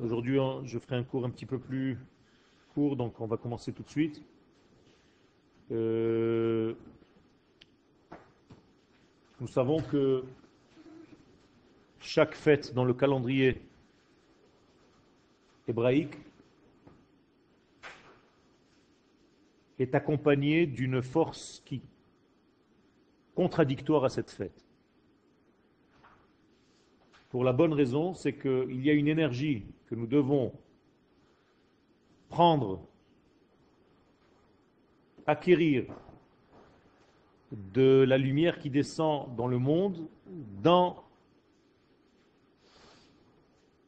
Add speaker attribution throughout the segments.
Speaker 1: Aujourd'hui, je ferai un cours un petit peu plus court, donc on va commencer tout de suite. Euh, nous savons que chaque fête dans le calendrier hébraïque est accompagnée d'une force qui contradictoire à cette fête. Pour la bonne raison, c'est qu'il y a une énergie que nous devons prendre, acquérir de la lumière qui descend dans le monde, dans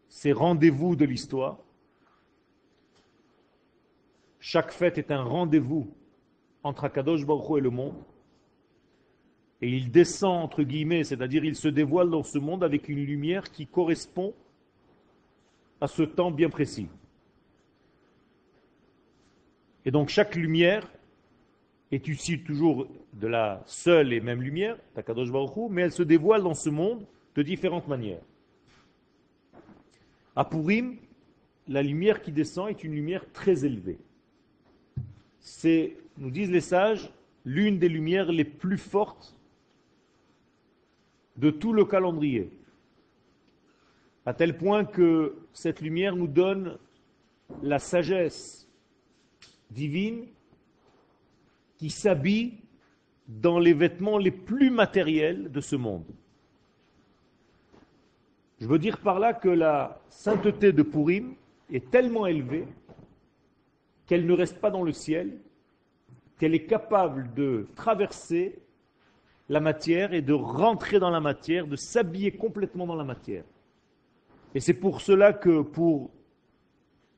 Speaker 1: ces rendez-vous de l'histoire. Chaque fête est un rendez-vous entre Akadosh Baruch et le monde et il descend entre guillemets, c'est-à-dire il se dévoile dans ce monde avec une lumière qui correspond à ce temps bien précis. Et donc chaque lumière est ici toujours de la seule et même lumière, Takadosh Baruch mais elle se dévoile dans ce monde de différentes manières. À Purim, la lumière qui descend est une lumière très élevée. C'est, nous disent les sages, l'une des lumières les plus fortes de tout le calendrier. À tel point que cette lumière nous donne la sagesse divine qui s'habille dans les vêtements les plus matériels de ce monde. Je veux dire par là que la sainteté de Purim est tellement élevée qu'elle ne reste pas dans le ciel, qu'elle est capable de traverser la matière et de rentrer dans la matière, de s'habiller complètement dans la matière. Et c'est pour cela que pour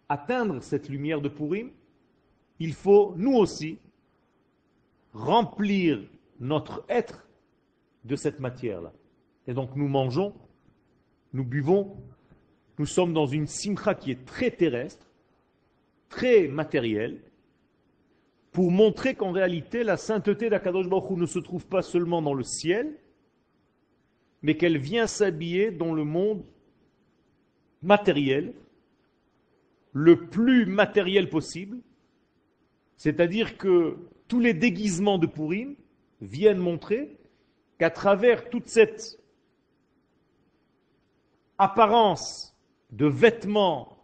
Speaker 1: atteindre cette lumière de Purim, il faut, nous aussi, remplir notre être de cette matière-là. Et donc nous mangeons, nous buvons, nous sommes dans une simcha qui est très terrestre, très matérielle, pour montrer qu'en réalité, la sainteté d'Akadosh Baruch ne se trouve pas seulement dans le ciel, mais qu'elle vient s'habiller dans le monde matériel, le plus matériel possible, c'est-à-dire que tous les déguisements de Purim viennent montrer qu'à travers toute cette apparence de vêtements,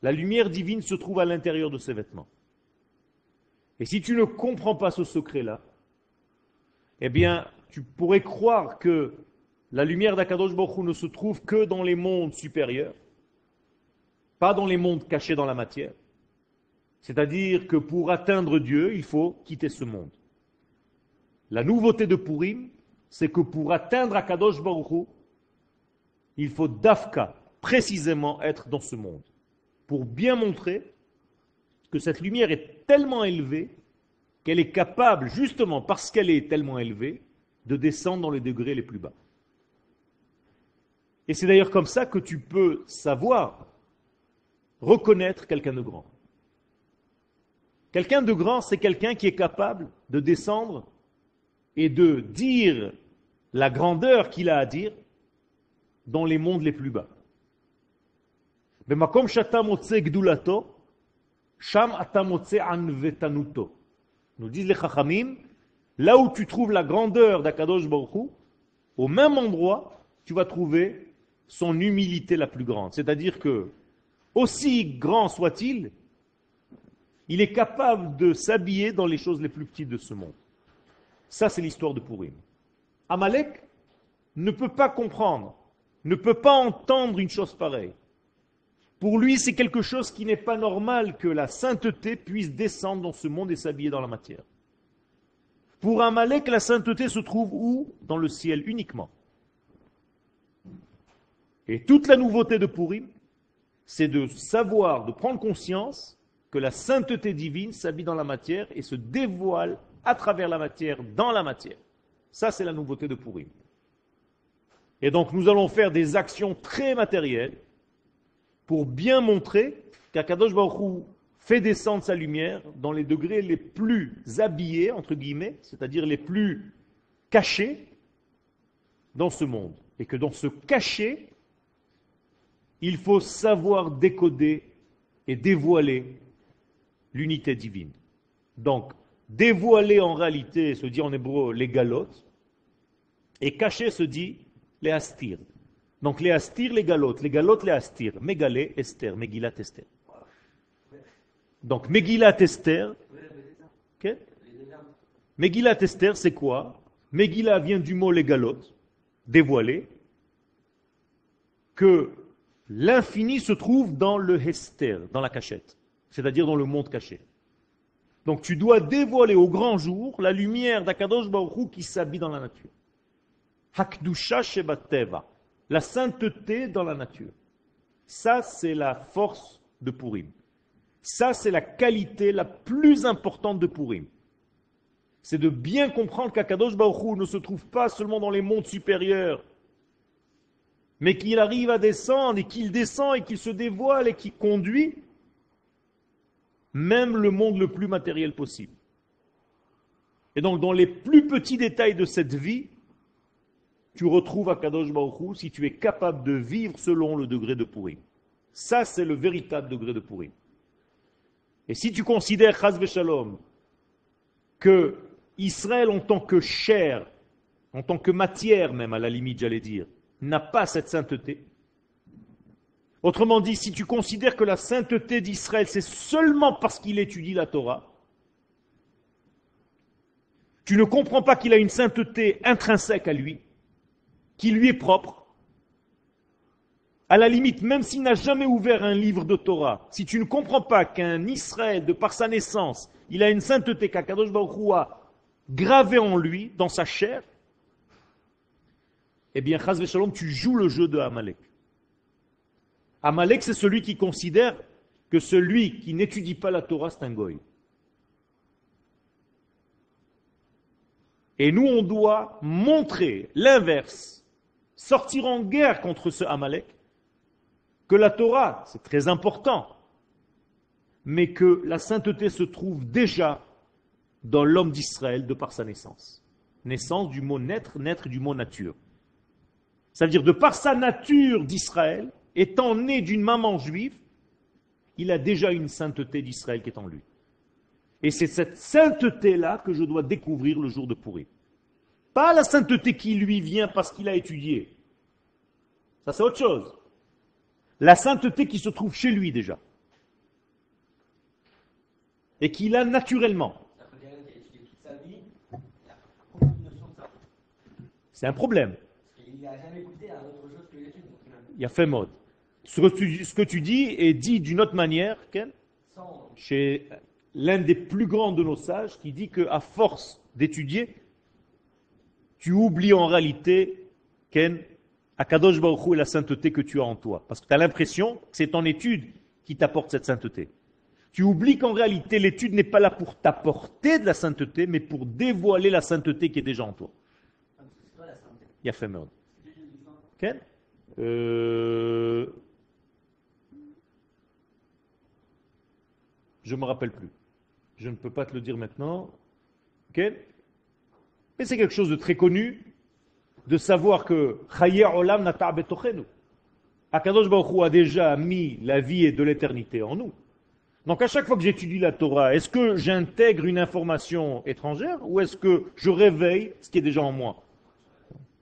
Speaker 1: la lumière divine se trouve à l'intérieur de ces vêtements. Et si tu ne comprends pas ce secret-là, eh bien, tu pourrais croire que la lumière d'Akadosh Baruch ne se trouve que dans les mondes supérieurs, pas dans les mondes cachés dans la matière. C'est-à-dire que pour atteindre Dieu, il faut quitter ce monde. La nouveauté de Purim, c'est que pour atteindre Akadosh Baruch il faut d'Afka, précisément être dans ce monde, pour bien montrer cette lumière est tellement élevée qu'elle est capable, justement parce qu'elle est tellement élevée, de descendre dans les degrés les plus bas. Et c'est d'ailleurs comme ça que tu peux savoir reconnaître quelqu'un de grand. Quelqu'un de grand, c'est quelqu'un qui est capable de descendre et de dire la grandeur qu'il a à dire dans les mondes les plus bas. Sham. Nous disent les chachamim, là où tu trouves la grandeur d'Akadosh Baruch au même endroit, tu vas trouver son humilité la plus grande. C'est-à-dire que, aussi grand soit-il, il est capable de s'habiller dans les choses les plus petites de ce monde. Ça, c'est l'histoire de Purim. Amalek ne peut pas comprendre, ne peut pas entendre une chose pareille. Pour lui, c'est quelque chose qui n'est pas normal que la sainteté puisse descendre dans ce monde et s'habiller dans la matière. Pour Amalek, la sainteté se trouve où? Dans le ciel uniquement. Et toute la nouveauté de Purim, c'est de savoir, de prendre conscience que la sainteté divine s'habille dans la matière et se dévoile à travers la matière, dans la matière. Ça, c'est la nouveauté de Purim. Et donc, nous allons faire des actions très matérielles pour bien montrer qu'Akadosh fait descendre sa lumière dans les degrés les plus habillés, entre guillemets, c'est-à-dire les plus cachés dans ce monde. Et que dans ce cachet, il faut savoir décoder et dévoiler l'unité divine. Donc, dévoiler en réalité se dit en hébreu les galotes, et cacher se dit les astir. Donc les astir, les galotes, les galotes, les astir. Mégalé, Esther, Megillat, Esther. Donc Megillat, Esther. Okay? Megillat, Esther, c'est quoi? Megillah vient du mot les galotes, dévoiler, que l'infini se trouve dans le Hester, dans la cachette, c'est-à-dire dans le monde caché. Donc tu dois dévoiler au grand jour la lumière d'Akadosh Baruch qui s'habille dans la nature. Hakdusha Shebateva, la sainteté dans la nature. Ça, c'est la force de Purim. Ça, c'est la qualité la plus importante de Purim. C'est de bien comprendre qu'Akadosh Baruch ne se trouve pas seulement dans les mondes supérieurs, mais qu'il arrive à descendre et qu'il descend et qu'il se dévoile et qu'il conduit même le monde le plus matériel possible. Et donc, dans les plus petits détails de cette vie, tu retrouves Akadosh Baruch si tu es capable de vivre selon le degré de Purim. Ça, c'est le véritable degré de Purim. Et si tu considères, Chaz Shalom, que Israël en tant que chair, en tant que matière même à la limite, j'allais dire, n'a pas cette sainteté. Autrement dit, si tu considères que la sainteté d'Israël, c'est seulement parce qu'il étudie la Torah, tu ne comprends pas qu'il a une sainteté intrinsèque à lui, qui lui est propre. À la limite, même s'il n'a jamais ouvert un livre de Torah, si tu ne comprends pas qu'un Israël, de par sa naissance, il a une sainteté qu'Akadosh Baruch a gravée en lui, dans sa chair, eh bien, Chaz Shalom, tu joues le jeu de Amalek. Amalek, c'est celui qui considère que celui qui n'étudie pas la Torah, c'est un goy. Et nous, on doit montrer l'inverse, sortir en guerre contre ce Amalek, que la Torah, c'est très important, mais que la sainteté se trouve déjà dans l'homme d'Israël de par sa naissance. Naissance du mot naître, naître du mot nature. Ça veut dire de par sa nature d'Israël, étant né d'une maman juive, il a déjà une sainteté d'Israël qui est en lui. Et c'est cette sainteté-là que je dois découvrir le jour de Pourri. Pas la sainteté qui lui vient parce qu'il a étudié. Ça, c'est autre chose. La sainteté qui se trouve chez lui déjà. Et qu'il a naturellement. C'est un problème. Il a fait mode. Ce que, tu, dis est dit d'une autre manière, chez l'un des plus grands de nos sages, qui dit qu'à force d'étudier, tu oublies en réalité, Ken, Akadosh Baruch et la sainteté que tu as en toi. Parce que tu as l'impression que c'est ton étude qui t'apporte cette sainteté. Tu oublies qu'en réalité, l'étude n'est pas là pour t'apporter de la sainteté, mais pour dévoiler la sainteté qui est déjà en toi. Il y a fait merde. Ken? Euh... Je ne me rappelle plus. Je ne peux pas te le dire maintenant. Ok Mais c'est quelque chose de très connu de savoir que Olam Nata Betochenu. Akadosh Baruch a déjà mis la vie et de l'éternité en nous. Donc à chaque fois que j'étudie la Torah, est-ce que j'intègre une information étrangère ou est-ce que je réveille ce qui est déjà en moi?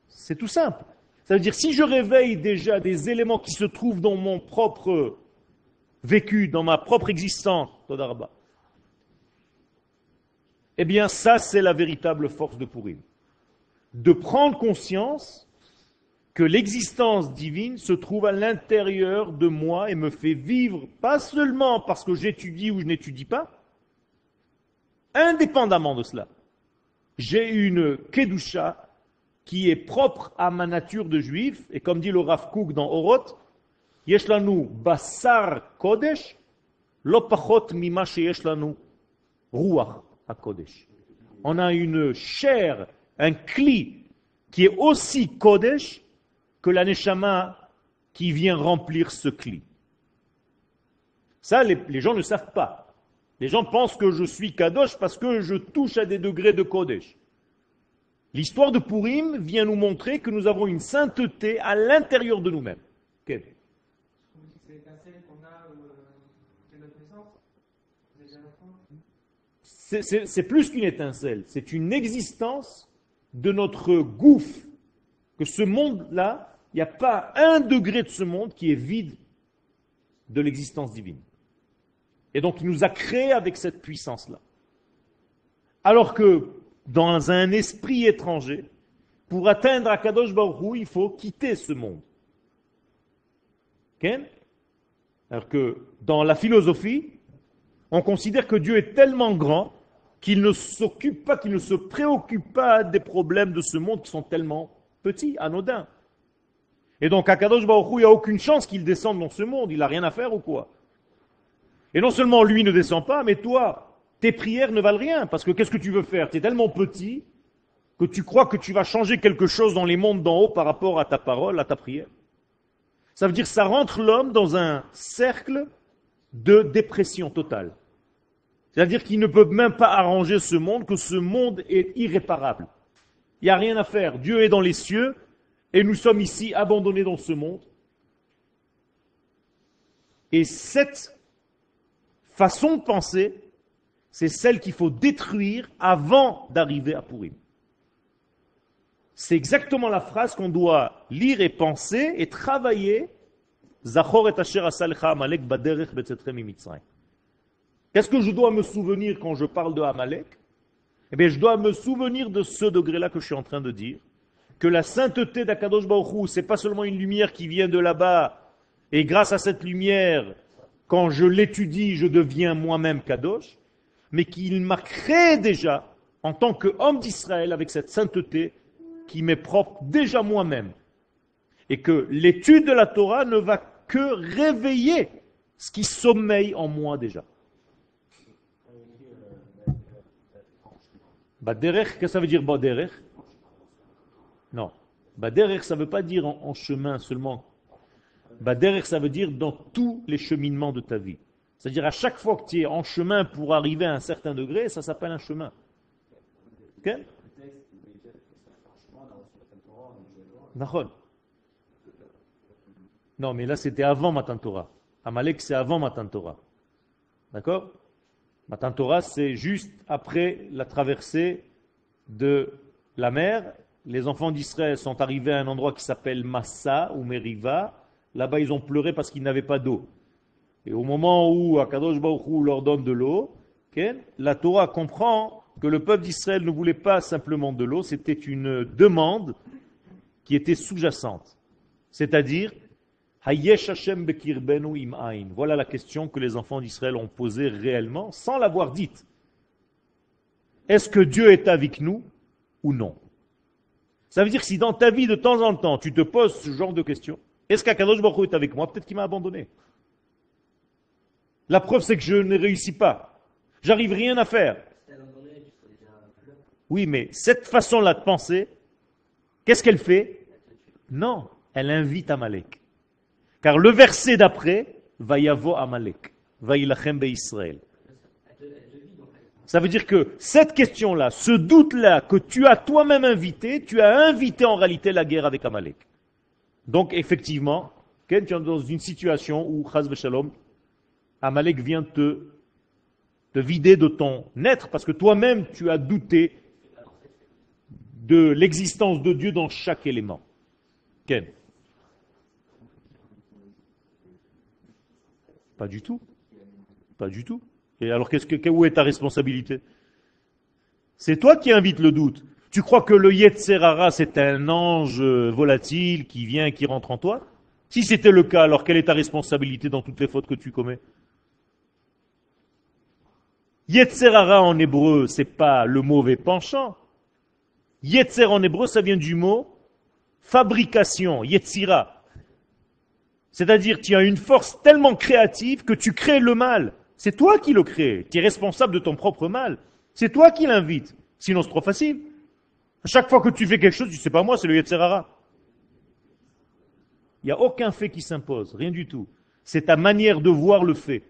Speaker 1: C'est tout simple. Ça veut dire si je réveille déjà des éléments qui se trouvent dans mon propre vécu, dans ma propre existence, eh bien ça c'est la véritable force de Purim. De prendre conscience que l'existence divine se trouve à l'intérieur de moi et me fait vivre, pas seulement parce que j'étudie ou je n'étudie pas, indépendamment de cela. J'ai une kedusha qui est propre à ma nature de juif, et comme dit le Rav Kook dans Oroth, Yeshlanu basar kodesh, lopachot mima yeshlanu ruach kodesh. On a une chair, un cli qui est aussi kodesh que la neshama qui vient remplir ce cli. Ça, les, gens ne savent pas. Les gens pensent que je suis kadosh parce que je touche à des degrés de kodesh. L'histoire de Purim vient nous montrer que nous avons une sainteté à l'intérieur de nous-mêmes.
Speaker 2: C'est l'étincelle qu'on a euh, dès notre naissance Déjà enfant
Speaker 1: C'est- plus qu'une étincelle, c'est une existence de notre gouffre. Que ce monde-là, il n'y a pas un degré de ce monde qui est vide de l'existence divine. Et donc il nous a créés avec cette puissance-là. Alors que dans un esprit étranger, pour atteindre Akadosh Baruch il faut quitter ce monde. Ok Alors que dans la philosophie, on considère que Dieu est tellement grand qu'il ne s'occupe pas, qu'il ne se préoccupe pas des problèmes de ce monde qui sont tellement petits, anodins. Et donc, à Kadosh Baruch il n'y a aucune chance qu'il descende dans ce monde. Il n'a rien à faire ou quoi? Et non seulement lui ne descend pas, mais toi, tes prières ne valent rien. Parce que qu'est-ce que tu veux faire? Tu es tellement petit que tu crois que tu vas changer quelque chose dans les mondes d'en haut par rapport à ta parole, à ta prière. Ça veut dire que ça rentre l'homme dans un cercle de dépression totale. C'est-à-dire qu'il ne peut même pas arranger ce monde, que ce monde est irréparable. Il n'y a rien à faire. Dieu est dans les cieux et nous sommes ici abandonnés dans ce monde. Et cette façon de penser, c'est celle qu'il faut détruire avant d'arriver à Purim. C'est exactement la phrase qu'on doit lire et penser et travailler. Zachor et asher Amalek baderech betzetrem. Qu'est-ce que je dois me souvenir quand je parle de Amalek? Eh bien, je dois me souvenir de ce degré-là que je suis en train de dire, que la sainteté d'Akadosh Baruch c'est pas seulement une lumière qui vient de là-bas, et grâce à cette lumière, quand je l'étudie, je deviens moi-même Kadosh, mais qu'il m'a créé déjà en tant qu'homme d'Israël avec cette sainteté qui m'est propre déjà moi-même. Et que l'étude de la Torah ne va que réveiller ce qui sommeille en moi déjà. Baderech, qu'est-ce que ça veut dire Baderech? Non. Baderech, ça ne veut pas dire en, chemin seulement. Baderech, ça veut dire dans tous les cheminements de ta vie. C'est-à-dire à chaque fois que tu es en chemin pour arriver à un certain degré, ça s'appelle un chemin. Ok Nachon. Non, mais là c'était avant Matan Torah. Amalek c'est avant Matan Torah. D'accord? Matan Torah c'est juste après la traversée de la mer. Les enfants d'Israël sont arrivés à un endroit qui s'appelle Massa ou Meriva. Là-bas ils ont pleuré parce qu'ils n'avaient pas d'eau. Et au moment où Akadosh Baruch leur donne de l'eau, la Torah comprend que le peuple d'Israël ne voulait pas simplement de l'eau, c'était une demande qui était sous-jacente. C'est-à-dire, Voilà la question que les enfants d'Israël ont posée réellement, sans l'avoir dite. Est-ce que Dieu est avec nous ou non? Ça veut dire que si dans ta vie, de temps en temps, tu te poses ce genre de questions, est-ce qu'Akadosh Baruch est avec moi? Peut-être qu'il m'a abandonné. La preuve, c'est que je ne réussis pas. J'arrive rien à faire. Oui, mais cette façon-là de penser, qu'est-ce qu'elle fait? Non, elle invite Amalek. Car le verset d'après, va Amalek, va ilachem Israël. Ça veut dire que cette question-là, ce doute-là que tu as toi-même invité, tu as invité en réalité la guerre avec Amalek. Donc effectivement, Ken, tu es dans une situation où, chaz v'shalom, Amalek vient te, te vider de ton être parce que toi-même tu as douté de l'existence de Dieu dans chaque élément. Ken Pas du tout. Pas du tout. Et alors, qu'est-ce que, où est ta responsabilité? C'est toi qui invites le doute. Tu crois que le Yetzerara, c'est un ange volatile qui vient et qui rentre en toi? Si c'était le cas, alors quelle est ta responsabilité dans toutes les fautes que tu commets? Yetzerara en hébreu, c'est pas le mauvais penchant. Yetzer en hébreu, ça vient du mot fabrication, Yetzira. C'est-à-dire, tu as une force tellement créative que tu crées le mal. C'est toi qui le crées. Tu es responsable de ton propre mal. C'est toi qui l'invites. Sinon, c'est trop facile. À chaque fois que tu fais quelque chose, tu sais pas moi, c'est le Yetzerara. Il n'y a aucun fait qui s'impose, rien du tout. C'est ta manière de voir le fait.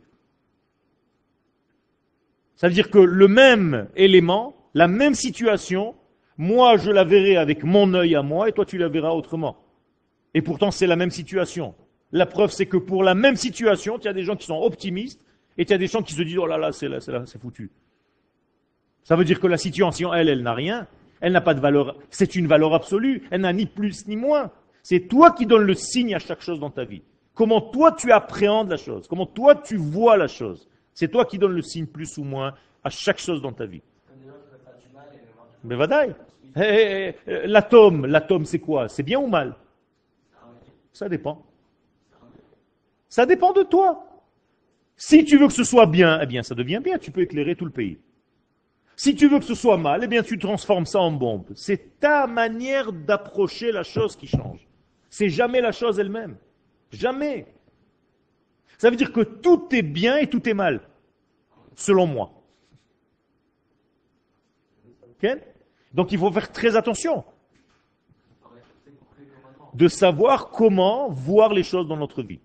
Speaker 1: Ça veut dire que le même élément, la même situation, Moi, je la verrai avec mon œil à moi et toi, tu la verras autrement. Et pourtant, c'est la même situation. La preuve, c'est que pour la même situation, il y a des gens qui sont optimistes et il y a des gens qui se disent, oh là là, c'est là, c'est là, c'est foutu. Ça veut dire que la situation, elle, elle n'a rien. Elle n'a pas de valeur. C'est une valeur absolue. Elle n'a ni plus ni moins. C'est toi qui donnes le signe à chaque chose dans ta vie. Comment toi tu appréhendes la chose. Comment toi tu vois la chose. C'est toi qui donnes le signe plus ou moins à chaque chose dans ta vie. Mais vadaï. Eh, eh, eh, L'atome, l'atome c'est quoi? C'est bien ou mal? Ça dépend. Ça dépend de toi. Si tu veux que ce soit bien, eh bien ça devient bien, tu peux éclairer tout le pays. Si tu veux que ce soit mal, eh bien tu transformes ça en bombe. C'est ta manière d'approcher la chose qui change. C'est jamais la chose elle-même. Jamais. Ça veut dire que tout est bien et tout est mal, selon moi. Donc il faut faire très attention de savoir comment voir les choses dans notre vie.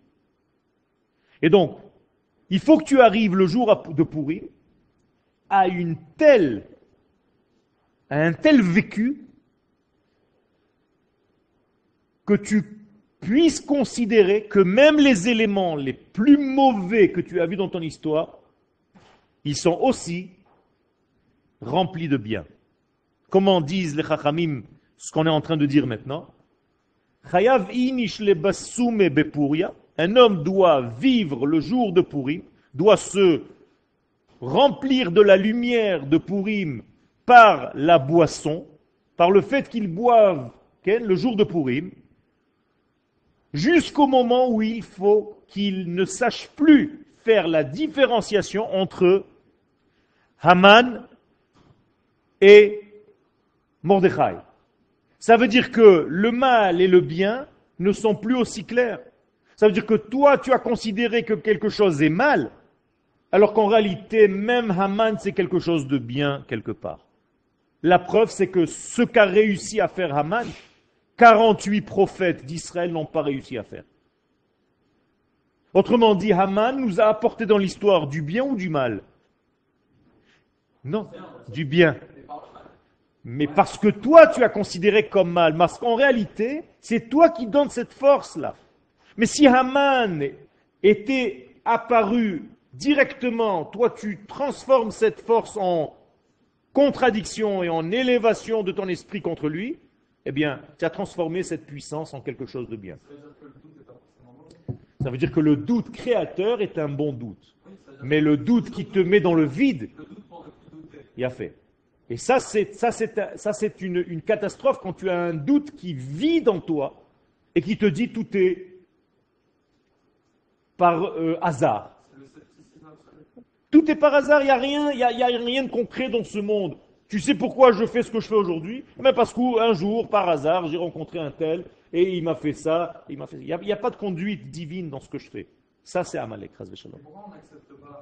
Speaker 1: Et donc, il faut que tu arrives le jour de pourrir à une telle, un tel vécu que tu puisses considérer que même les éléments les plus mauvais que tu as vus dans ton histoire, ils sont aussi remplis de bien. Comment disent les Chachamim ce qu'on est en train de dire maintenant? Un homme doit vivre le jour de Purim, doit se remplir de la lumière de Purim par la boisson, par le fait qu'il boive le jour de Purim, jusqu'au moment où il faut qu'il ne sache plus faire la différenciation entre Haman et Mordechai. Ça veut dire que le mal et le bien ne sont plus aussi clairs. Ça veut dire que toi, tu as considéré que quelque chose est mal, alors qu'en réalité, même Haman, c'est quelque chose de bien quelque part. La preuve, c'est que ce qu'a réussi à faire Haman, 48 prophètes d'Israël n'ont pas réussi à faire. Autrement dit, Haman nous a apporté dans l'histoire du bien ou du mal? Non, du bien. Mais parce que toi, tu as considéré comme mal. Parce qu'en réalité, c'est toi qui donnes cette force-là. Mais si Haman était apparu directement, toi, tu transformes cette force en contradiction et en élévation de ton esprit contre lui, eh bien, tu as transformé cette puissance en quelque chose de bien. Ça veut dire que le doute créateur est un bon doute. Mais le doute qui te met dans le vide, il a fait. Et ça, c'est, une, catastrophe quand tu as un doute qui vit dans toi et qui te dit tout est par euh, hasard. Tout est par hasard, il n'y a, rien, y a, y a rien de concret dans ce monde. Tu sais pourquoi je fais ce que je fais aujourd'hui? Mais Parce qu'un jour, par hasard, j'ai rencontré un tel et il m'a fait ça. Il n'y a, a, pas de conduite divine dans ce que je fais. Ça, c'est Amalek.
Speaker 3: Pourquoi on n'accepte pas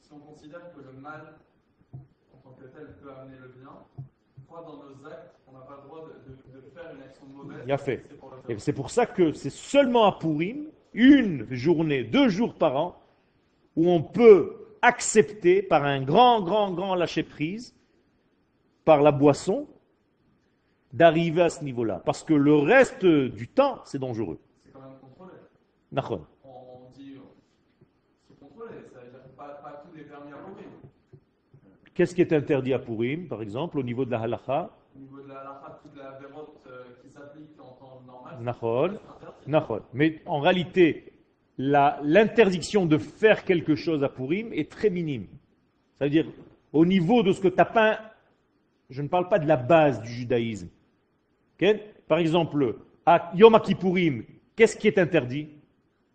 Speaker 3: Si on considère que le mal, en tant que tel, peut amener le bien, pourquoi dans nos actes, on n'a pas le droit de, de, de, faire une action mauvaise
Speaker 1: Il a fait. Et c'est pour ça que c'est seulement à Pourim, une journée, deux jours par an, où on peut accepter par un grand, grand, grand lâcher-prise, par la boisson, d'arriver à ce niveau-là. Parce que le reste du temps, c'est dangereux.
Speaker 3: C'est quand même contrôlé. On dit c'est contrôlé, ça veut dire pas, pas tout est permis à Purim.
Speaker 1: Qu'est-ce qui est interdit à Purim, par exemple, au niveau de la halacha
Speaker 3: Au niveau de la halacha, toute la vérote euh, qui s'applique en temps normal.
Speaker 1: Nachol. Mais en réalité, l'interdiction de faire quelque chose à Purim est très minime. Ça veut dire, au niveau de ce que tu as peint, je ne parle pas de la base du judaïsme. Okay? Par exemple, à Yom Kippourim, qu'est-ce qui est interdit?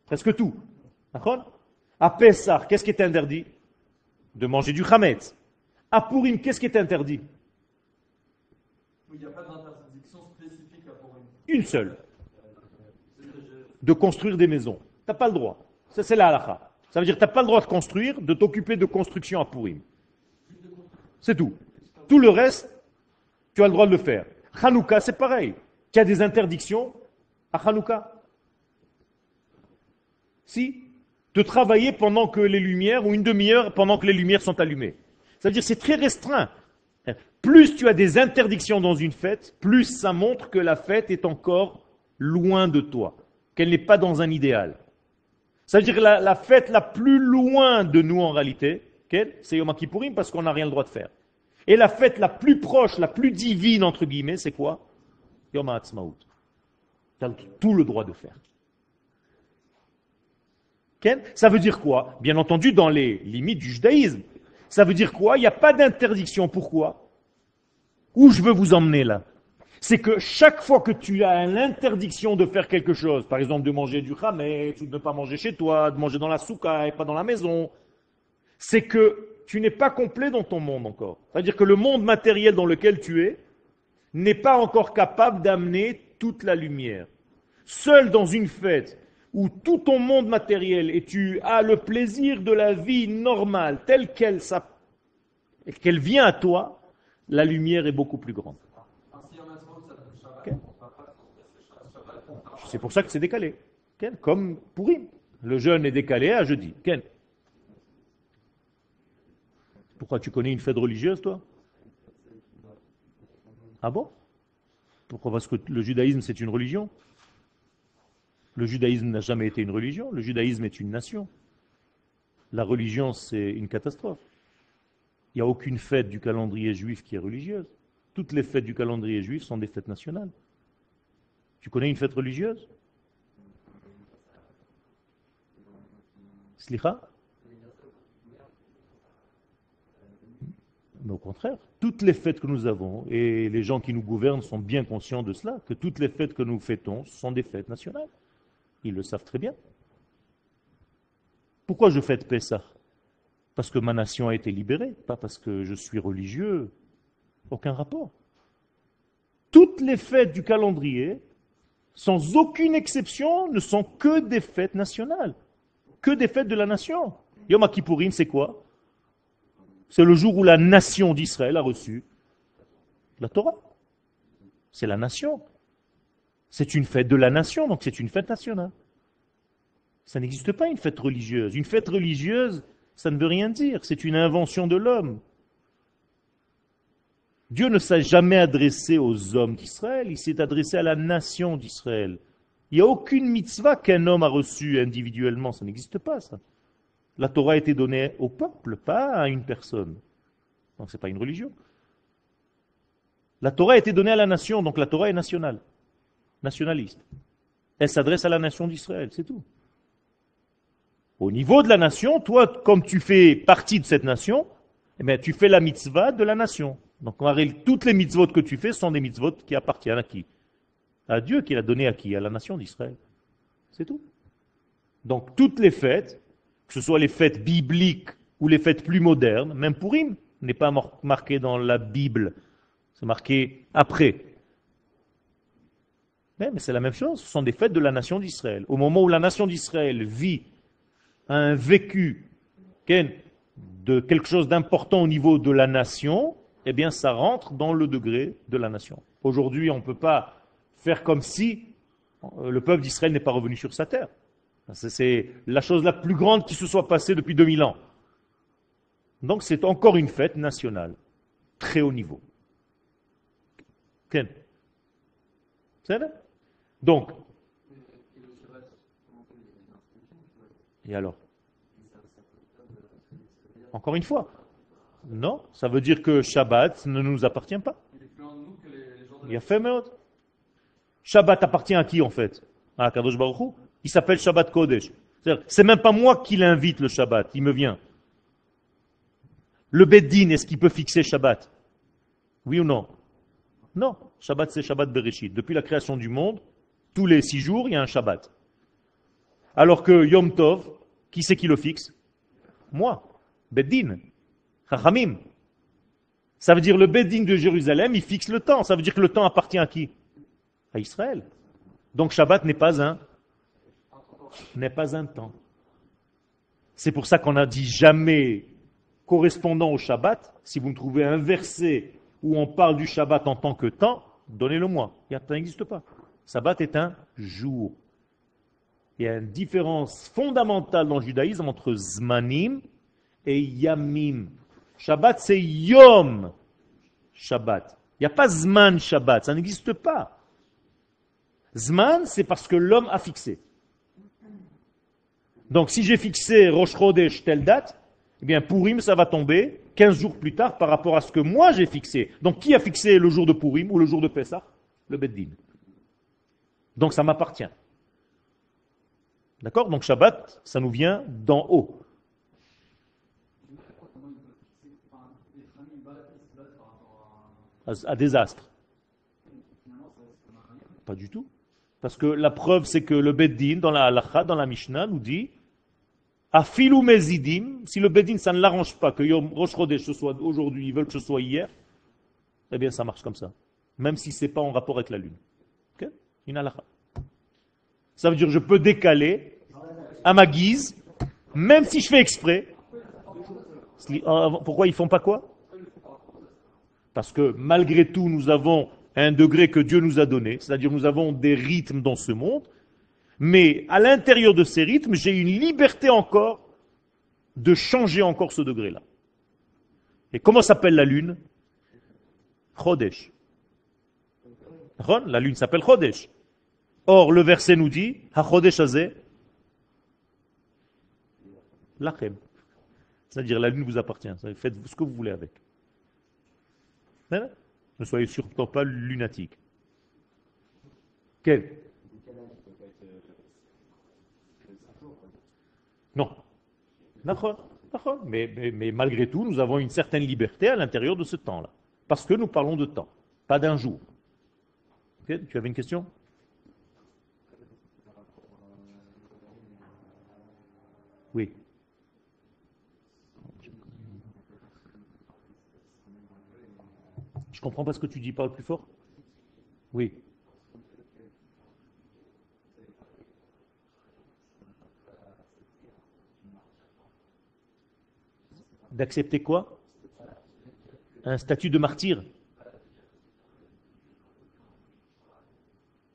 Speaker 1: Presque tout. À Pessah, qu'est-ce qui est interdit? De manger du Hametz. À Purim, qu'est-ce qui est interdit?
Speaker 3: Il n'y a pas d'interdiction spécifique à Purim.
Speaker 1: Une seule. De construire des maisons. Tu n'as pas le droit. Ça, c'est la halakha. Ça veut dire que tu n'as pas le droit de construire, de t'occuper de construction à Purim. C'est tout. Tout le reste, tu as le droit de le faire. Hanouka, c'est pareil. Tu as des interdictions à Hanouka. Si De travailler pendant que les lumières, ou une demi-heure pendant que les lumières sont allumées. Ça veut dire que c'est très restreint. Plus tu as des interdictions dans une fête, plus ça montre que la fête est encore loin de toi, qu'elle n'est pas dans un idéal. C'est-à-dire la, la, fête la plus loin de nous en réalité, c'est Yom Kippourim parce qu'on n'a rien le droit de faire. Et la fête la plus proche, la plus divine, entre guillemets, c'est quoi? Yom HaAtzmaut. Tu as tout le droit de faire. Ça veut dire quoi? Bien entendu, dans les limites du judaïsme. Ça veut dire quoi? Il n'y a pas d'interdiction. Pourquoi? Où je veux vous emmener là? C'est que chaque fois que tu as l'interdiction de faire quelque chose, par exemple de manger du chametz, ou de ne pas manger chez toi, de manger dans la souka et pas dans la maison, c'est que tu n'es pas complet dans ton monde encore. C'est-à-dire que le monde matériel dans lequel tu es n'est pas encore capable d'amener toute la lumière. Seul dans une fête où tout ton monde matériel et tu as le plaisir de la vie normale telle qu'elle qu'elle vient à toi, la lumière est beaucoup plus grande. C'est pour ça que c'est décalé. Comme pourri. Le jeûne est décalé à jeudi. Pourquoi tu connais une fête religieuse, toi? Ah bon? Pourquoi? Parce que le judaïsme, c'est une religion le judaïsme n'a jamais été une religion, le judaïsme est une nation. La religion, c'est une catastrophe. Il n'y a aucune fête du calendrier juif qui est religieuse. Toutes les fêtes du calendrier juif sont des fêtes nationales. Tu connais une fête religieuse? Slicha? Mais au contraire, toutes les fêtes que nous avons, et les gens qui nous gouvernent sont bien conscients de cela, que toutes les fêtes que nous fêtons sont des fêtes nationales. Ils le savent très bien. Pourquoi je fête Pessah? Parce que ma nation a été libérée, pas parce que je suis religieux. Aucun rapport. Toutes les fêtes du calendrier, sans aucune exception, ne sont que des fêtes nationales, que des fêtes de la nation. Yom Kippourim, c'est quoi? C'est le jour où la nation d'Israël a reçu la Torah. C'est la nation. C'est une fête de la nation, donc c'est une fête nationale. Ça n'existe pas une fête religieuse. Une fête religieuse, ça ne veut rien dire. C'est une invention de l'homme. Dieu ne s'est jamais adressé aux hommes d'Israël, il s'est adressé à la nation d'Israël. Il n'y a aucune mitzvah qu'un homme a reçue individuellement, ça n'existe pas. La Torah a été donnée au peuple, pas à une personne. Donc ce n'est pas une religion. La Torah a été donnée à la nation, donc la Torah est nationale nationaliste. Elle s'adresse à la nation d'Israël, c'est tout. Au niveau de la nation, toi, comme tu fais partie de cette nation, eh bien, tu fais la mitzvah de la nation. Donc, toutes les mitzvot que tu fais sont des mitzvot qui appartiennent à qui? À Dieu qui l'a donné à qui? À la nation d'Israël. C'est tout. Donc, toutes les fêtes, que ce soit les fêtes bibliques ou les fêtes plus modernes, même Purim n'est pas marqué dans la Bible, c'est marqué après. Mais, c'est la même chose, ce sont des fêtes de la nation d'Israël. Au moment où la nation d'Israël vit un vécu de quelque chose d'important au niveau de la nation, eh bien ça rentre dans le degré de la nation. Aujourd'hui, on ne peut pas faire comme si euh, le peuple d'Israël n'est pas revenu sur sa terre. C'est la chose la plus grande qui se soit passée depuis 2000 ans. Donc c'est encore une fête nationale, très haut niveau. Donc, et alors? Encore une fois, non, ça veut dire que Shabbat ne nous appartient pas. Il y a fait Shabbat appartient à qui en fait? À Kadosh Baruch Il s'appelle Shabbat Kodesh. C'est même pas moi qui l'invite le Shabbat, il me vient. Le Beddin, est-ce qu'il peut fixer Shabbat? Oui ou non? Non. Shabbat, c'est Shabbat Bereshit. Depuis la création du monde, tous les six jours, il y a un Shabbat. Alors que Yom Tov, qui c'est qui le fixe? Moi, Beddin, Chachamim. Ça veut dire le Beddin de Jérusalem, il fixe le temps. Ça veut dire que le temps appartient à qui? À Israël. Donc Shabbat n'est pas un n'est pas un temps. C'est pour ça qu'on a dit jamais correspondant au Shabbat. Si vous me trouvez un verset où on parle du Shabbat en tant que temps, donnez-le moi. Ça n'existe pas. Sabbat est un jour. Il y a une différence fondamentale dans le judaïsme entre Zmanim et Yamim. Shabbat, c'est Yom. Shabbat. Il n'y a pas Zman Shabbat, ça n'existe pas. Zman, c'est parce que l'homme a fixé. Donc si j'ai fixé Rosh Chodesh telle date, eh bien Purim, ça va tomber 15 jours plus tard par rapport à ce que moi j'ai fixé. Donc qui a fixé le jour de Purim ou le jour de Pessah? Le Beddin. Donc ça m'appartient. D'accord? Donc Shabbat, ça nous vient d'en haut. À, des astres. Pas du tout. Parce que la preuve, c'est que le Beddin, dans la halacha, dans la Mishnah, nous dit Afilou mezidim, si le Beddin, ça ne l'arrange pas que Yom Rosh Chodesh ce soit aujourd'hui, ils veulent que ce soit hier, eh bien ça marche comme ça. Même si ce n'est pas en rapport avec la lune. Ok? Une halacha. Ça veut dire que je peux décaler à ma guise, même si je fais exprès. Pourquoi ils font pas quoi? Parce que malgré tout, nous avons un degré que Dieu nous a donné, c'est-à-dire nous avons des rythmes dans ce monde, mais à l'intérieur de ces rythmes, j'ai une liberté encore de changer encore ce degré-là. Et comment s'appelle la lune? Chodesh. La lune s'appelle Chodesh. Or, le verset nous dit, Ha-Chodesh Lachem. C'est-à-dire la lune vous appartient. Faites ce que vous voulez avec. Ne soyez surtout pas lunatique. Quel? Non. Mais, mais, mais, malgré tout, nous avons une certaine liberté à l'intérieur de ce temps-là. Parce que nous parlons de temps, pas d'un jour. tu avais une question? Oui. Je comprends pas ce que tu dis, parle plus fort. Oui. D'accepter quoi? Un statut de martyr.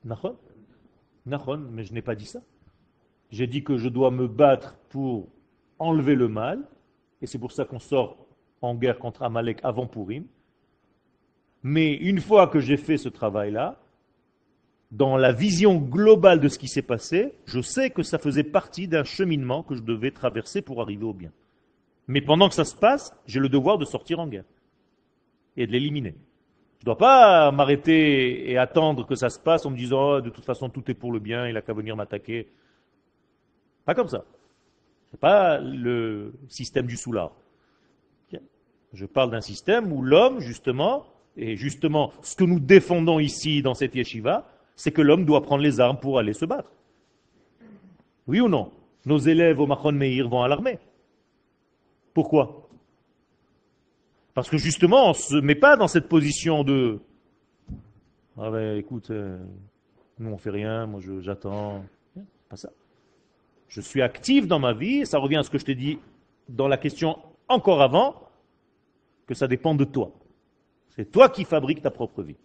Speaker 1: Nahon Nahon, mais je n'ai pas dit ça. J'ai dit que je dois me battre pour enlever le mal, et c'est pour ça qu'on sort en guerre contre Amalek avant Purim. Mais une fois que j'ai fait ce travail-là, dans la vision globale de ce qui s'est passé, je sais que ça faisait partie d'un cheminement que je devais traverser pour arriver au bien. Mais pendant que ça se passe, j'ai le devoir de sortir en guerre et de l'éliminer. Je ne dois pas m'arrêter et attendre que ça se passe en me disant oh, de toute façon tout est pour le bien, il n'a qu'à venir m'attaquer. Pas comme ça. Ce n'est pas le système du soulard. Je parle d'un système où l'homme, justement, et justement, ce que nous défendons ici dans cette yeshiva, c'est que l'homme doit prendre les armes pour aller se battre. Oui ou non? Nos élèves au Machon Meir vont à l'armée. Pourquoi? Parce que justement, on ne se met pas dans cette position de Ah ben écoute, euh, nous on fait rien, moi j'attends. Pas ça. Je suis actif dans ma vie, et ça revient à ce que je t'ai dit dans la question encore avant, que ça dépend de toi. C'est toi qui fabriques ta propre vie.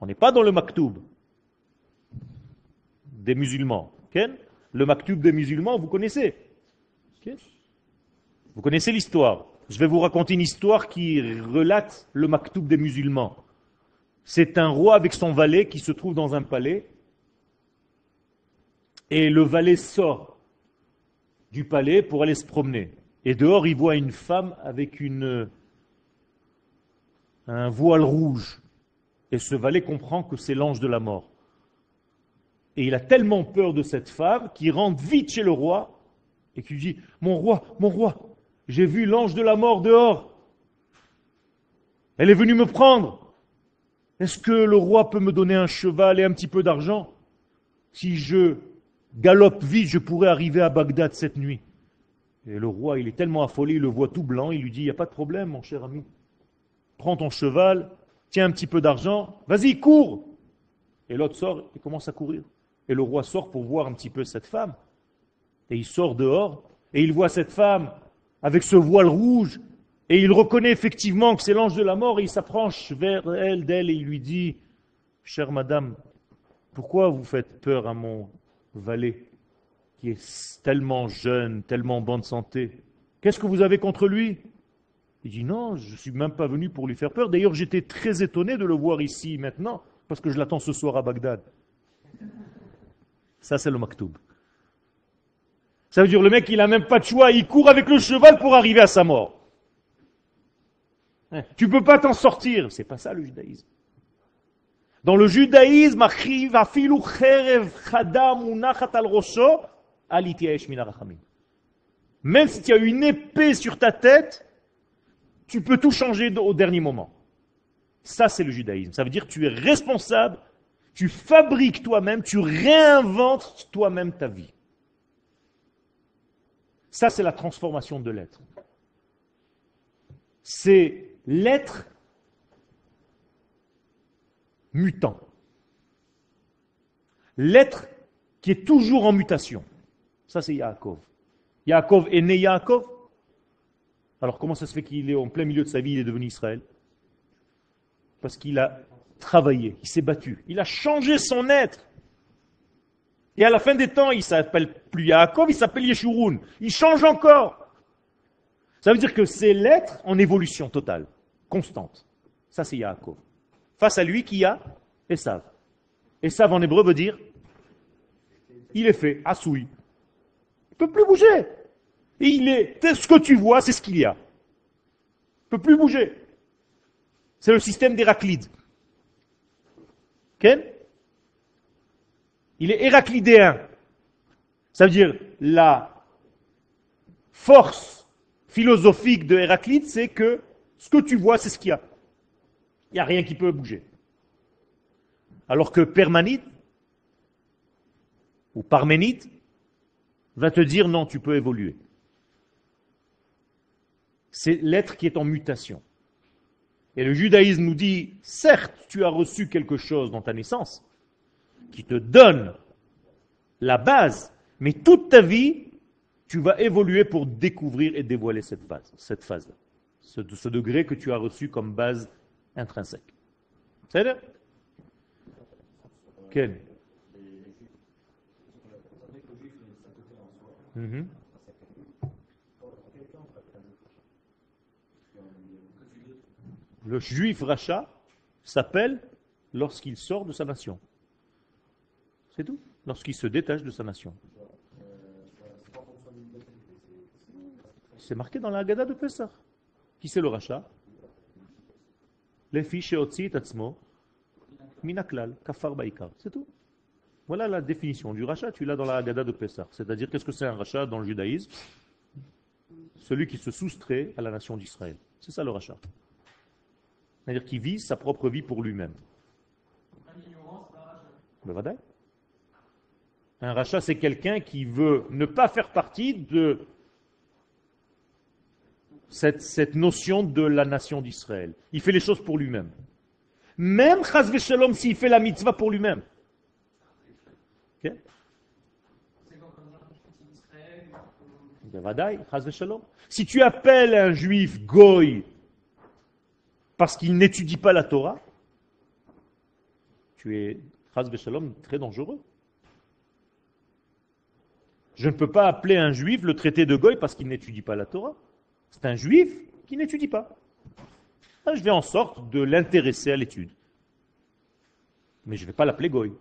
Speaker 1: On n'est pas dans le maktoub des musulmans. Le maktoub des musulmans, vous connaissez. Vous connaissez l'histoire. Je vais vous raconter une histoire qui relate le maktoub des musulmans. C'est un roi avec son valet qui se trouve dans un palais. Et le valet sort du palais pour aller se promener. Et dehors, il voit une femme avec une un voile rouge. Et ce valet comprend que c'est l'ange de la mort. Et il a tellement peur de cette femme qu'il rentre vite chez le roi et qu'il dit Mon roi, mon roi, j'ai vu l'ange de la mort dehors. Elle est venue me prendre. Est-ce que le roi peut me donner un cheval et un petit peu d'argent? Si je galope vite, je pourrais arriver à Bagdad cette nuit. Et le roi, il est tellement affolé, il le voit tout blanc, il lui dit, il n'y a pas de problème, mon cher ami prends ton cheval, tiens un petit peu d'argent, vas-y, cours Et l'autre sort et commence à courir. Et le roi sort pour voir un petit peu cette femme. Et il sort dehors, et il voit cette femme avec ce voile rouge, et il reconnaît effectivement que c'est l'ange de la mort, et il s'approche vers elle, d'elle, et il lui dit, chère madame, pourquoi vous faites peur à mon valet, qui est tellement jeune, tellement bonne santé? Qu'est-ce que vous avez contre lui? Il dit non, je ne suis même pas venu pour lui faire peur. D'ailleurs, j'étais très étonné de le voir ici maintenant, parce que je l'attends ce soir à Bagdad. Ça, c'est le maktoub. Ça veut dire le mec, il n'a même pas de choix, il court avec le cheval pour arriver à sa mort. Hein, tu ne peux pas t'en sortir. C'est pas ça le judaïsme. Dans le judaïsme, même si tu as une épée sur ta tête, tu peux tout changer au dernier moment. Ça, c'est le judaïsme. Ça veut dire que tu es responsable, tu fabriques toi-même, tu réinventes toi-même ta vie. Ça, c'est la transformation de l'être. C'est l'être mutant. L'être qui est toujours en mutation. Ça, c'est Yaakov. Yaakov est né Yaakov. Alors, comment ça se fait qu'il est en plein milieu de sa vie, il est devenu Israël? Parce qu'il a travaillé, il s'est battu, il a changé son être. Et à la fin des temps, il s'appelle plus Yaakov, il s'appelle Yeshurun. Il change encore. Ça veut dire que c'est l'être en évolution totale, constante. Ça, c'est Yaakov. Face à lui, qui a Esav. Esav en hébreu veut dire il est fait, Asoui. Il ne peut plus bouger. Il est, ce que tu vois, c'est ce qu'il y a. Il ne peut plus bouger. C'est le système d'Héraclide. Ken? Il est héraclidéen. Ça veut dire la force philosophique de Héraclite, c'est que ce que tu vois, c'est ce qu'il y a. Il n'y a rien qui peut bouger. Alors que Permanide ou Parménide va te dire non, tu peux évoluer. C'est l'être qui est en mutation. Et le judaïsme nous dit, certes, tu as reçu quelque chose dans ta naissance, qui te donne la base, mais toute ta vie, tu vas évoluer pour découvrir et dévoiler cette phase, cette phase-là, ce, ce, degré que tu as reçu comme base intrinsèque. C'est là Quel mm-hmm. Le juif rachat s'appelle lorsqu'il sort de sa nation. C'est tout. Lorsqu'il se détache de sa nation. C'est marqué dans la Haggadah de Pessah. Qui c'est le rachat Les fiches minaklal, kafar baikar. C'est tout. Voilà la définition du rachat, tu l'as dans la Haggadah de Pessah. C'est-à-dire, qu'est-ce que c'est un rachat dans le judaïsme? Celui qui se soustrait à la nation d'Israël. C'est ça le rachat. C'est-à-dire qui vit sa propre vie pour lui-même. Le un rachat, c'est quelqu'un qui veut ne pas faire partie de cette, notion de la nation d'Israël. Il fait les choses pour lui-même. Même Chaz s'il fait la mitzvah pour lui-même. Si tu appelles un juif goy parce qu'il n'étudie pas la Torah, tu es Shalom très dangereux. Je ne peux pas appeler un juif le traité de Goy parce qu'il n'étudie pas la Torah. C'est un juif qui n'étudie pas. Ah, je vais en sorte de l'intéresser à l'étude. Mais je ne vais pas l'appeler Goy.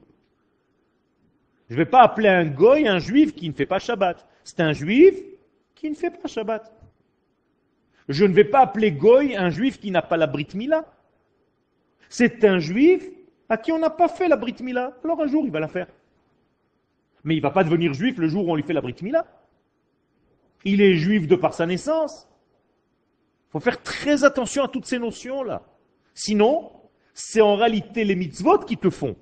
Speaker 1: Je ne vais pas appeler un Goy un juif qui ne fait pas Shabbat. C'est un juif qui ne fait pas Shabbat. Je ne vais pas appeler Goy un juif qui n'a pas la Brit Mila. C'est un juif à qui on n'a pas fait la Brit Mila. Alors un jour, il va la faire. Mais il ne va pas devenir juif le jour où on lui fait la Brit Mila. Il est juif de par sa naissance. Il faut faire très attention à toutes ces notions-là. Sinon, c'est en réalité les mitzvot qui te font.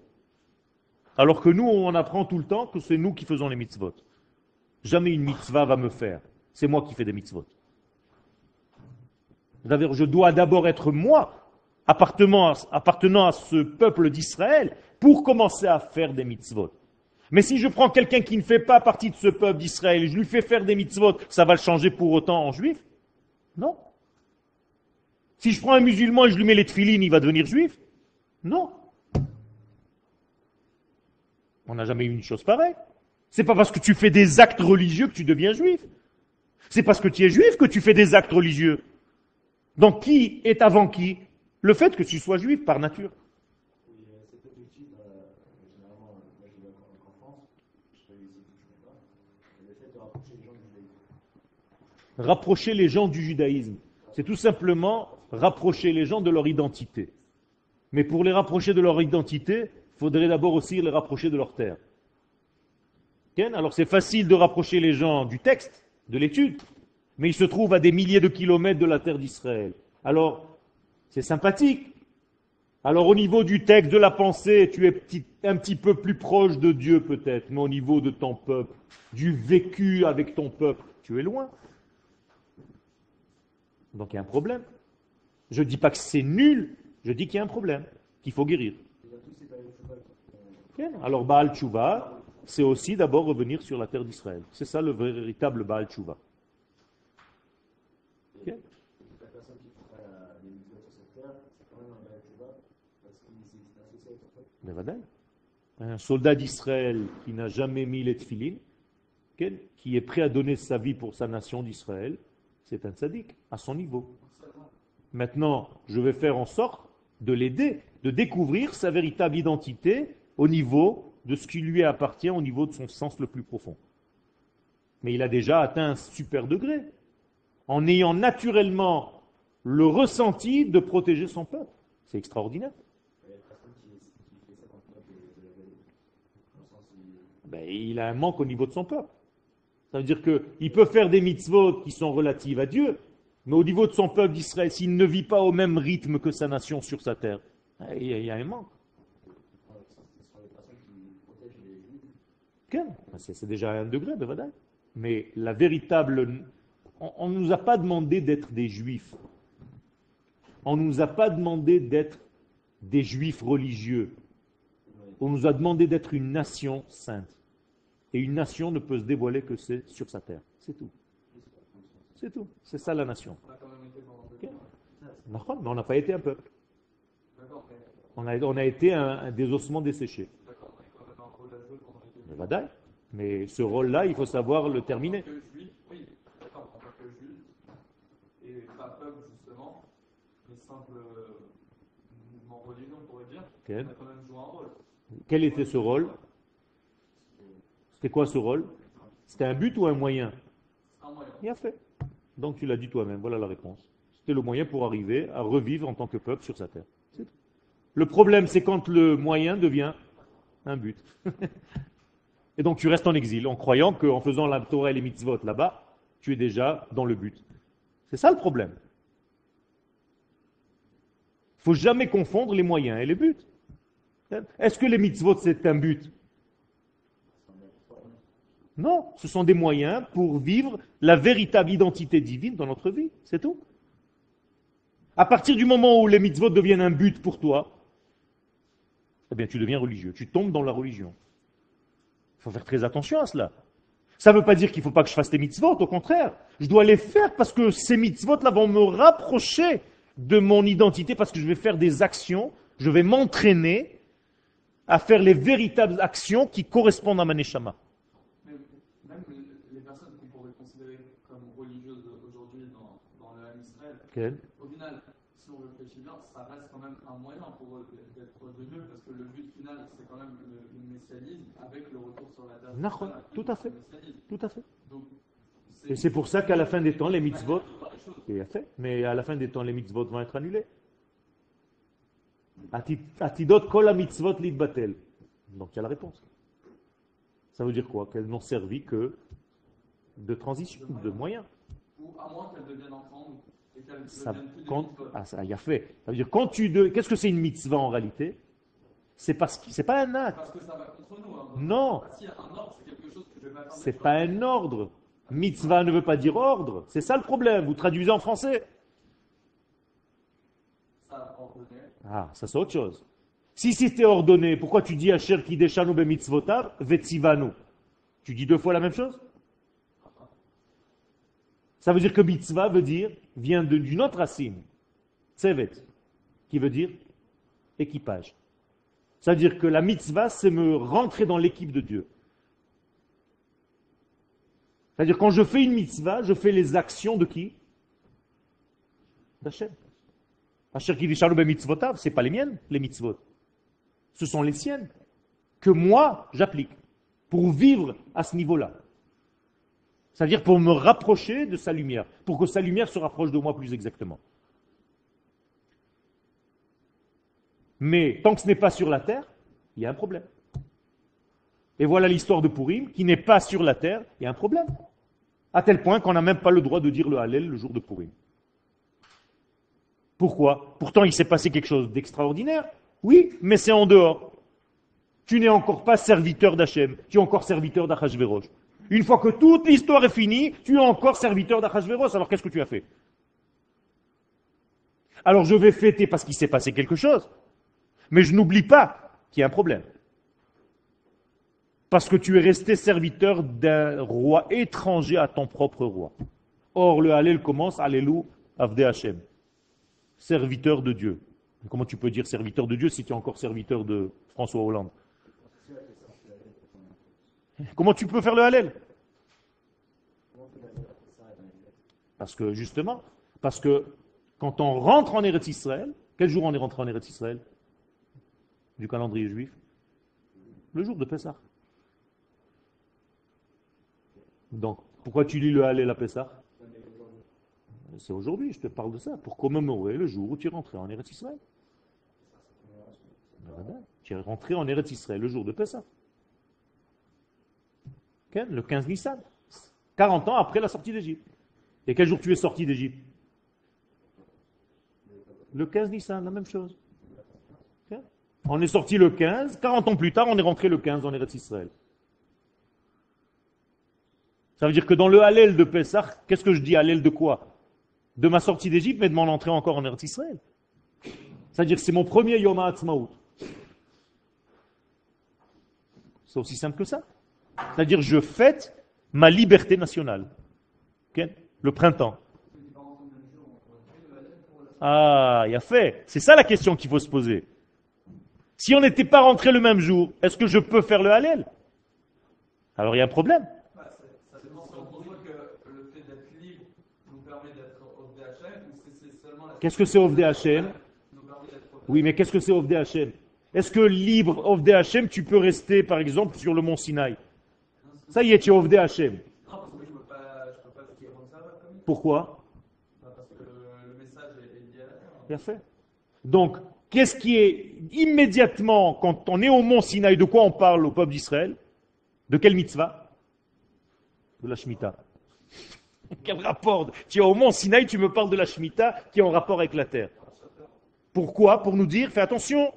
Speaker 1: Alors que nous, on apprend tout le temps que c'est nous qui faisons les mitzvot. Jamais une mitzvah va me faire. C'est moi qui fais des mitzvot. Je dois d'abord être moi, appartenant à ce peuple d'Israël, pour commencer à faire des mitzvot. Mais si je prends quelqu'un qui ne fait pas partie de ce peuple d'Israël et je lui fais faire des mitzvot, ça va le changer pour autant en juif? Non. Si je prends un musulman et je lui mets les tefilines, il va devenir juif? Non. On n'a jamais eu une chose pareille. C'est pas parce que tu fais des actes religieux que tu deviens juif. C'est parce que tu es juif que tu fais des actes religieux. Donc qui est avant qui? Le fait que tu sois juif par nature.
Speaker 4: Rapprocher les gens du judaïsme.
Speaker 1: Rapprocher les gens du judaïsme. C'est tout simplement rapprocher les gens de leur identité. Mais pour les rapprocher de leur identité, il faudrait d'abord aussi les rapprocher de leur terre. Alors c'est facile de rapprocher les gens du texte, de l'étude, mais ils se trouvent à des milliers de kilomètres de la terre d'Israël. Alors, c'est sympathique. Alors au niveau du texte, de la pensée, tu es un petit peu plus proche de Dieu peut-être, mais au niveau de ton peuple, du vécu avec ton peuple, tu es loin. Donc il y a un problème. Je ne dis pas que c'est nul, je dis qu'il y a un problème, qu'il faut guérir. Alors Baal Tshuva, c'est aussi d'abord revenir sur la terre d'Israël. C'est ça le véritable Baal Tshuva. Bien.
Speaker 4: la personne qui fera la- les mitzvot sur cette terre, c'est quand même un Baal Tshuva, parce qu'il s'est associé avec son peuple.
Speaker 1: Mais vadaï. Un soldat d'Israël qui n'a jamais mis les tefilines, qui est prêt à donner sa vie pour sa nation d'Israël, c'est un sadique, à son niveau. Maintenant, je vais faire en sorte de l'aider, de découvrir sa véritable identité au niveau de ce qui lui appartient, au niveau de son sens le plus profond. Mais il a déjà atteint un super degré, en ayant naturellement le ressenti de protéger son peuple. C'est extraordinaire.
Speaker 4: Il y a une personne qui, qui fait ça dans le peuple de, de la vallée. Dans le sens où
Speaker 1: Ben, il a un manque au niveau de son peuple. Ça veut dire qu'il peut faire des mitzvot qui sont relatives à Dieu, mais au niveau de son peuple d'Israël, s'il ne vit pas au même rythme que sa nation sur sa terre, eh, il y a, un manque. ben, C'est déjà un degré de Vadaï. Mais la véritable... On ne nous a pas demandé d'être des juifs. On ne nous a pas demandé d'être des juifs religieux. On nous a demandé d'être une nation sainte. Et une nation ne peut se dévoiler que c'est sur sa terre. C'est tout. C'est tout. C'est ça la nation. D'accord Mais on n'a pas été un peuple. On a, on a été un, un des ossements desséchés.
Speaker 3: d'accord, mais
Speaker 1: ce rôle-là, il faut savoir le terminer. Quel était ce rôle? C'était quoi ce rôle? C'était un but ou un moyen?
Speaker 3: C'est.
Speaker 1: Bien fait. Donc tu l'as dit toi-même, voilà la réponse. C'était le moyen pour arriver à revivre en tant que peuple sur sa terre. C'est. Le problème, c'est quand le moyen devient un but. et donc tu restes en exil en croyant qu'en faisant la Torah et les mitzvot là-bas, tu es déjà dans le but. C'est ça le problème. Il faut jamais confondre les moyens et les buts. Est-ce que les mitzvot, c'est un but? Non, ce sont des moyens pour vivre la véritable identité divine dans notre vie, c'est tout. À partir du moment où les mitzvot deviennent un but pour toi, eh bien tu deviens religieux, tu tombes dans la religion. Il faut faire très attention à cela. Ça ne veut pas dire qu'il ne faut pas que je fasse des mitzvot, au contraire. Je dois les faire parce que ces mitzvot-là vont me rapprocher de mon identité, parce que je vais faire des actions, je vais m'entraîner à faire les véritables actions qui correspondent à ma neshama.
Speaker 3: Mais même les personnes qu'on pourrait considérer comme religieuses aujourd'hui dans, dans le Ham Israël,
Speaker 1: Quel
Speaker 3: au final, si on réfléchit bien, ça reste quand même un moyen pour eux d'être de Dieu, parce que le but final, c'est quand même le, le messianisme avec le retour sur la terre.
Speaker 1: Nahon, tout à fait. Tout à fait.
Speaker 3: Donc,
Speaker 1: Et c'est pour ça qu'à la fin des temps, les mitzvot, et à fait, mais à la fin des temps, les mitzvot vont être annulés. Ati- Atidot kol mitzvot batel. Donc il y a la réponse. Ça veut dire quoi? Qu'elles n'ont servi que de transition, de moyen.
Speaker 3: Ou à moins qu'elles deviennent ensemble
Speaker 1: Ça, y a fait. Ça veut dire quand tu de, qu'est-ce que c'est une mitzvah en réalité? C'est parce que c'est pas un acte.
Speaker 3: Parce que ça va contre nous. Hein.
Speaker 1: Non,
Speaker 3: Ah, si, un ordre, c'est quelque chose que je vais
Speaker 1: c'est pas un ordre. Mitzvah ne veut pas dire ordre. C'est ça le problème. Vous traduisez en français.
Speaker 3: Ça a ordonné.
Speaker 1: Ah, ça c'est autre chose. Si c'était ordonné, pourquoi tu dis Asher kideshanu be mitzvotav vetzivanu Tu dis deux fois la même chose? Ça veut dire que mitzvah veut dire, vient d'une autre racine, tsevet, qui veut dire équipage. Ça veut dire que la mitzvah, c'est me rentrer dans l'équipe de Dieu. C'est-à-dire quand je fais une mitzvah, je fais les actions de qui? d'Hachem. Asher Kivishanu ben mitzvotav, c'est pas les miennes, les mitzvot. Ce sont les siennes que moi j'applique pour vivre à ce niveau-là. C'est-à-dire pour me rapprocher de sa lumière, pour que sa lumière se rapproche de moi plus exactement. Mais tant que ce n'est pas sur la terre, il y a un problème. Et voilà l'histoire de Purim, qui n'est pas sur la terre, il y a un problème. À tel point qu'on n'a même pas le droit de dire le Hallel le jour de Purim. Pourquoi? Pourtant, il s'est passé quelque chose d'extraordinaire. Oui, mais c'est en dehors. Tu n'es encore pas serviteur d'Hachem, tu es encore serviteur d'Achashverosh. Une fois que toute l'histoire est finie, tu es encore serviteur d'Achashverosh. Alors qu'est-ce que tu as fait? Alors je vais fêter parce qu'il s'est passé quelque chose. Mais je n'oublie pas qu'il y a un problème. Parce que tu es resté serviteur d'un roi étranger à ton propre roi. Or, le Hallel commence, Alléluia, Avde Hashem. Serviteur de Dieu. Comment tu peux dire serviteur de Dieu si tu es encore serviteur de François Hollande? Comment tu peux faire le Hallel? Parce que justement, parce que quand on rentre en Eretz Israël, quel jour on est rentré en Eretz Israël? Du calendrier juif? Le jour de Pessah. Donc, pourquoi tu lis le Hallel à Pessah? C'est aujourd'hui, je te parle de ça, pour commémorer le jour où tu es rentré en Eretz Israël. Tu es rentré en Eretz Israël le jour de Pessah. Le 15 Nissan. 40 ans après la sortie d'Égypte. Et quel jour tu es sorti d'Égypte? Le 15 Nissan, la même chose. On est sorti le 15, 40 ans plus tard, on est rentré le 15 en Eretz Israël. Ça veut dire que dans le Hallel de Pessah, qu'est-ce que je dis Hallel de quoi? De ma sortie d'Égypte, mais de mon entrée encore en Eretz Israël. C'est-à-dire que c'est mon premier Yom HaAtzmaut. C'est aussi simple que ça. C'est-à-dire je fête ma liberté nationale. Le printemps. Ah, il a fait. C'est ça la question qu'il faut se poser. Si on n'était pas rentré le même jour, est-ce que je peux faire le Hallel? Alors il y a un problème. Qu'est-ce que c'est Hashem Oui, mais qu'est-ce que c'est Hashem Est-ce que libre Hashem, tu peux rester par exemple sur le mont Sinaï? Ça y est, tu es Ovde Hashem. Pourquoi? Parce que le message est lié à la Bien fait. Donc, qu'est-ce qui est immédiatement, quand on est au mont Sinaï, de quoi on parle au peuple d'Israël? De quelle mitzvah? De la Shemitah. Quel rapport Tu es au mont Sinaï, tu me parles de la Shemitah qui est en rapport avec la terre. Pourquoi? Pour nous dire, fais attention,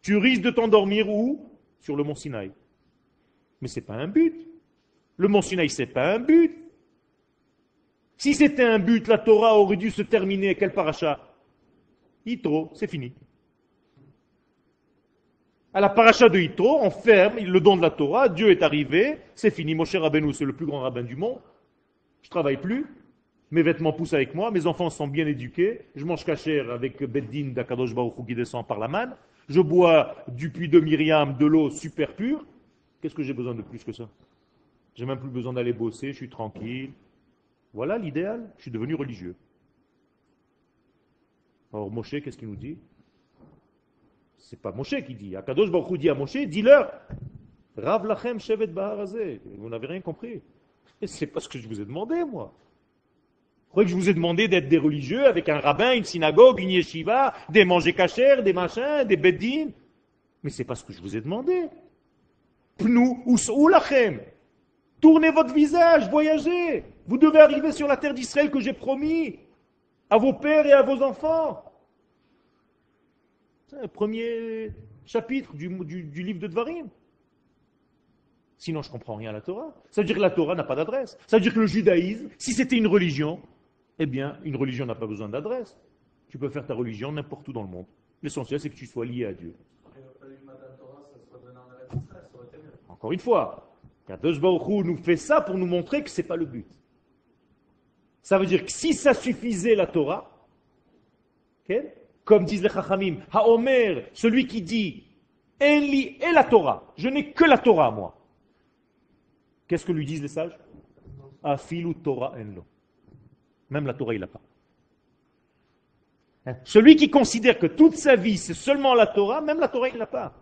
Speaker 1: tu risques de t'endormir où? Sur le mont Sinaï. Mais ce n'est pas un but. Le mont Sinaï, ce n'est pas un but. Si c'était un but, la Torah aurait dû se terminer quel paracha? Yitro, c'est fini. À la paracha de Yitro, on ferme le don de la Torah, Dieu est arrivé, c'est fini. Mon cher Rabbeinu, c'est le plus grand rabbin du monde. Je travaille plus, mes vêtements poussent avec moi, mes enfants sont bien éduqués, je mange cachère avec Beddin d'Akadosh Baruch qui descend par la manne, je bois du puits de Myriam de l'eau super pure. Qu'est-ce que j'ai besoin de plus que ça? J'ai même plus besoin d'aller bosser, je suis tranquille, voilà l'idéal, je suis devenu religieux. Alors Moshe, qu'est-ce qu'il nous dit? C'est pas Moshe qui dit. Akadosh Baruch dit à Moshe, dis-leur, Rav lachem shevet Vous n'avez rien compris. C'est pas ce que je vous ai demandé, moi. Vous croyez que je vous ai demandé d'être des religieux avec un rabbin, une synagogue, une yeshiva, des manger cachers, des machins, des beddines Mais c'est pas ce que je vous ai demandé. Pnou ou lachem. Tournez votre visage, voyagez. Vous devez arriver sur la terre d'Israël que j'ai promis à vos pères et à vos enfants. C'est le premier chapitre du, livre de Dvarim. Sinon, je ne comprends rien à la Torah. Ça veut dire que la Torah n'a pas d'adresse. Ça veut dire que le judaïsme, si c'était une religion, eh bien, une religion n'a pas besoin d'adresse. Tu peux faire ta religion n'importe où dans le monde. L'essentiel, c'est que tu sois lié à Dieu. Encore une fois, Kadosh Baruch nous fait ça pour nous montrer que ce n'est pas le but. Ça veut dire que si ça suffisait la Torah, comme disent les Chachamim, Haomer, celui qui dit Enli et la Torah, je n'ai que la Torah moi. Qu'est-ce que lui disent les sages? Afilu Torah enlo. Même la Torah il n'a pas. Hein? Celui qui considère que toute sa vie c'est seulement la Torah, même la Torah il l'a pas.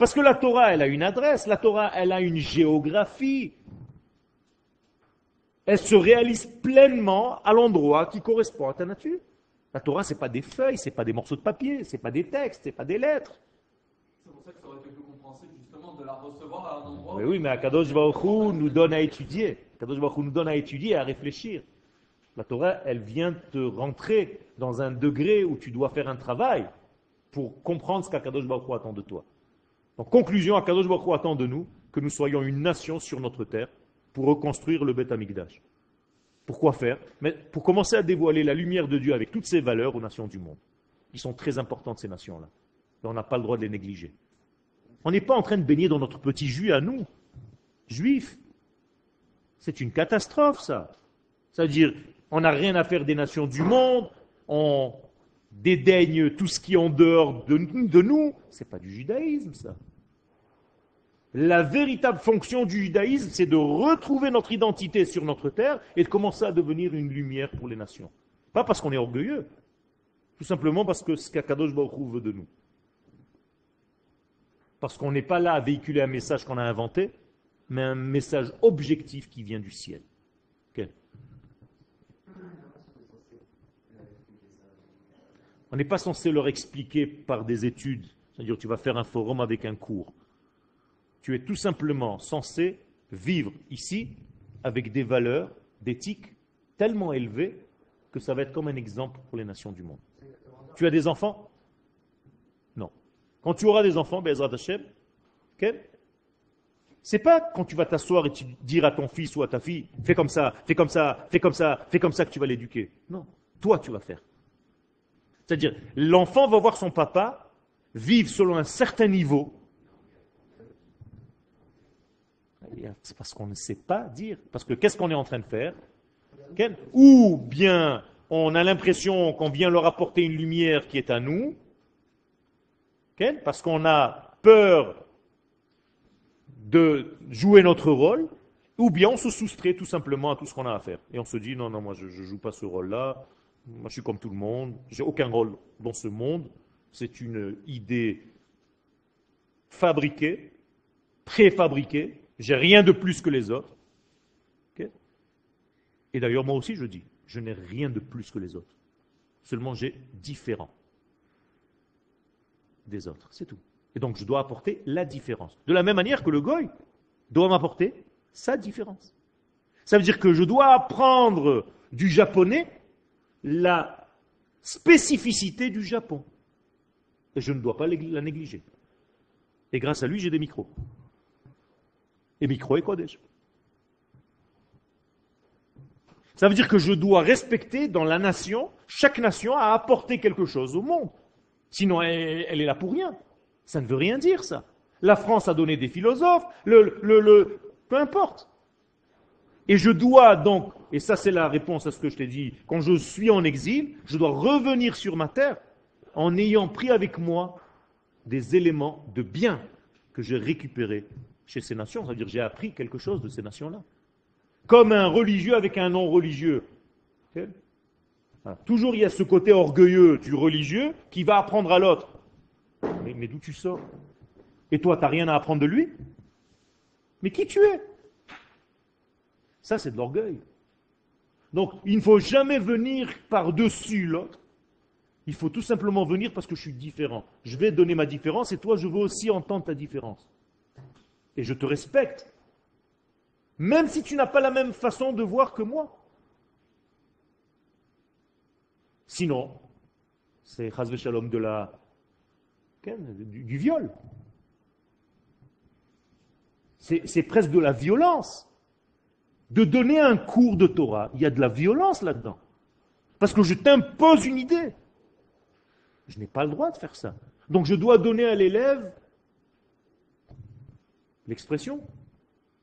Speaker 1: Parce que la Torah elle a une adresse, la Torah elle a une géographie. Elle se réalise pleinement à l'endroit qui correspond à ta nature. La Torah c'est pas des feuilles, c'est pas des morceaux de papier, c'est pas des textes, c'est pas des lettres.
Speaker 3: C'est pour ça que ça aurait été plus compréhensible justement de la recevoir à un endroit.
Speaker 1: Mais oui, mais Akadosh Baruch Hu nous donne à étudier. Akadosh Baruch Hu nous donne à étudier et à réfléchir. La Torah, elle vient te rentrer dans un degré où tu dois faire un travail pour comprendre ce qu'Akadosh Baruch Hu attend de toi. En conclusion, Akadosh Baruch attend de nous que nous soyons une nation sur notre terre pour reconstruire le Beth Amikdash. Pourquoi faire? Mais pour commencer à dévoiler la lumière de Dieu avec toutes ses valeurs aux nations du monde. Ils sont très importantes, ces nations-là. Et on n'a pas le droit de les négliger. On n'est pas en train de baigner dans notre petit jus à nous, juifs. C'est une catastrophe, ça. C'est-à-dire, on n'a rien à faire des nations du monde, on dédaigne tout ce qui est en dehors de, de nous. C'est pas du judaïsme, ça. La véritable fonction du judaïsme, c'est de retrouver notre identité sur notre terre et de commencer à devenir une lumière pour les nations. Pas parce qu'on est orgueilleux, tout simplement parce que ce qu'Akadosh Baruch veut de nous. Parce qu'on n'est pas là à véhiculer un message qu'on a inventé, mais un message objectif qui vient du ciel. On n'est pas censé leur expliquer par des études, c'est-à-dire tu vas faire un forum avec un cours. Tu es tout simplement censé vivre ici avec des valeurs d'éthique tellement élevées que ça va être comme un exemple pour les nations du monde. Tu as des enfants? Non. Quand tu auras des enfants, Bezrat Hashem, ok? C'est pas quand tu vas t'asseoir et tu dire à ton fils ou à ta fille, fais comme ça, fais comme ça, fais comme ça, fais comme ça que tu vas l'éduquer. Non, toi tu vas faire. C'est-à-dire, l'enfant va voir son papa vivre selon un certain niveau. C'est parce qu'on ne sait pas dire. Parce que qu'est-ce qu'on est en train de faire? Ou bien on a l'impression qu'on vient leur apporter une lumière qui est à nous, parce qu'on a peur de jouer notre rôle, ou bien on se soustrait tout simplement à tout ce qu'on a à faire. Et on se dit, non, non, moi je ne joue pas ce rôle-là, moi je suis comme tout le monde, j'ai aucun rôle dans ce monde, c'est une idée fabriquée, préfabriquée, j'ai rien de plus que les autres. Et d'ailleurs, moi aussi je dis, je n'ai rien de plus que les autres. Seulement j'ai différent des autres, c'est tout. Et donc je dois apporter la différence. De la même manière que le goy doit m'apporter sa différence. Ça veut dire que je dois apprendre du japonais la spécificité du Japon. Et je ne dois pas la négliger. Et grâce à lui, j'ai des micros. Et micro et Kodesh. Ça veut dire que je dois respecter dans la nation, chaque nation a apporté quelque chose au monde. Sinon, elle, est là pour rien. Ça ne veut rien dire, ça. La France a donné des philosophes, le, le, le, peu importe. Et je dois donc, et ça c'est la réponse à ce que je t'ai dit, quand je suis en exil, je dois revenir sur ma terre en ayant pris avec moi des éléments de bien que j'ai récupérés chez ces nations. C'est-à-dire j'ai appris quelque chose de ces nations-là. Comme un religieux avec un non-religieux. Toujours il y a ce côté orgueilleux du religieux qui va apprendre à l'autre. Mais, mais d'où tu sors? Et toi, tu n'as rien à apprendre de lui? Mais qui tu es? Ça, c'est de l'orgueil. Donc, il ne faut jamais venir par-dessus l'autre. Il faut tout simplement venir parce que je suis différent. Je vais donner ma différence et toi, je veux aussi entendre ta différence. Et je te respecte. Même si tu n'as pas la même façon de voir que moi. Sinon, c'est Chazve de la du, du viol. C'est presque de la violence. De donner un cours de Torah, il y a de la violence là-dedans. Parce que je t'impose une idée. Je n'ai pas le droit de faire ça. Donc je dois donner à l'élève l'expression.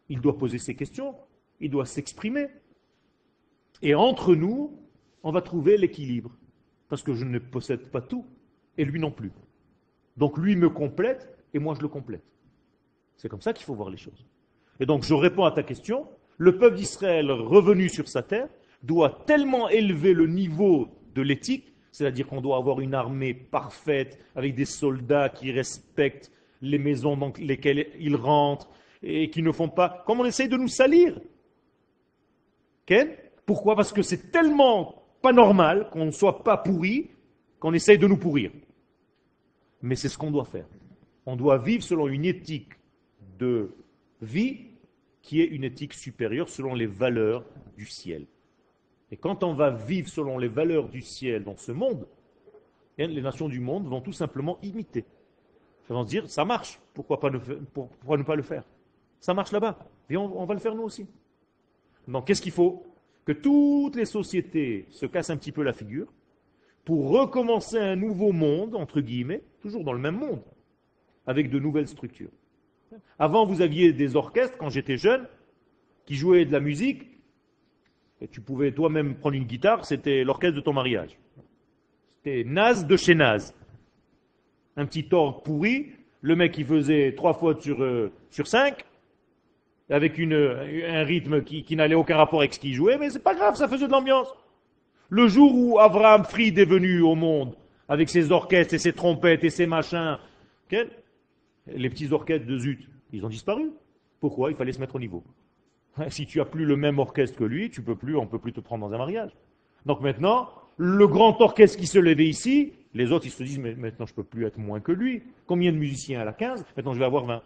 Speaker 1: Il doit poser ses questions, il doit s'exprimer. Et entre nous, on va trouver l'équilibre. Parce que je ne possède pas tout, et lui non plus. Donc lui me complète et moi je le complète. C'est comme ça qu'il faut voir les choses. Et donc je réponds à ta question. Le peuple d'Israël revenu sur sa terre doit tellement élever le niveau de l'éthique, C'est-à-dire qu'on doit avoir une armée parfaite, avec des soldats qui respectent les maisons dans lesquelles ils rentrent, et qui ne font pas... Comme on essaye de nous salir. Pourquoi? Parce que c'est tellement pas normal qu'on ne soit pas pourri, qu'on essaye de nous pourrir. Mais c'est ce qu'on doit faire. On doit vivre selon une éthique de vie qui est une éthique supérieure selon les valeurs du ciel. Et quand on va vivre selon les valeurs du ciel dans ce monde, eh, les nations du monde vont tout simplement imiter. Elles vont se dire, ça marche, pourquoi, pas ne, pourquoi ne pas le faire? Ça marche là-bas, et on, on va le faire nous aussi. Donc qu'est-ce qu'il faut? Que toutes les sociétés se cassent un petit peu la figure pour recommencer un nouveau monde, entre guillemets, toujours dans le même monde, avec de nouvelles structures. Avant, vous aviez des orchestres, quand j'étais jeune, qui jouaient de la musique, et tu pouvais toi-même prendre une guitare, c'était l'orchestre de ton mariage. C'était naze de chez naze. Un petit orgue pourri, le mec qui faisait trois fois sur, euh, sur cinq, avec un rythme qui, qui n'allait aucun rapport avec ce qu'il jouait, mais c'est pas grave, ça faisait de l'ambiance. Le jour où Abraham Fried est venu au monde, avec ses orchestres et ses trompettes et ses machins, les petits orchestres de Zut, ils ont disparu. Pourquoi? Il fallait se mettre au niveau. Si tu as plus le même orchestre que lui, tu peux plus, on peut plus te prendre dans un mariage. Donc maintenant, le grand orchestre qui se levait ici, les autres ils se disent mais maintenant je peux plus être moins que lui. Combien de musiciens à a 15 Maintenant je vais avoir 20.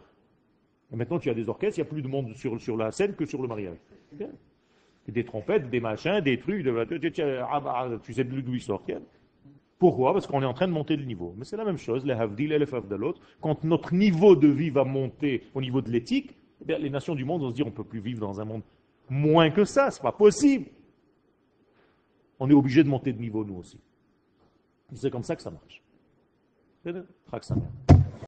Speaker 1: Et maintenant tu as des orchestres, il y a plus de monde sur, la scène que sur le mariage. Des trompettes, des machins, des trucs, ah bah, tu sais d'où ils sortent. Pourquoi? Parce qu'on est en train de monter le niveau. Mais c'est la même chose, les havdil les l'autre. Quand notre niveau de vie va monter au niveau de l'éthique, eh les nations du monde vont se dire on ne peut plus vivre dans un monde moins que ça, c'est pas possible. On est obligé de monter de niveau nous aussi. C'est comme ça que ça marche. C'est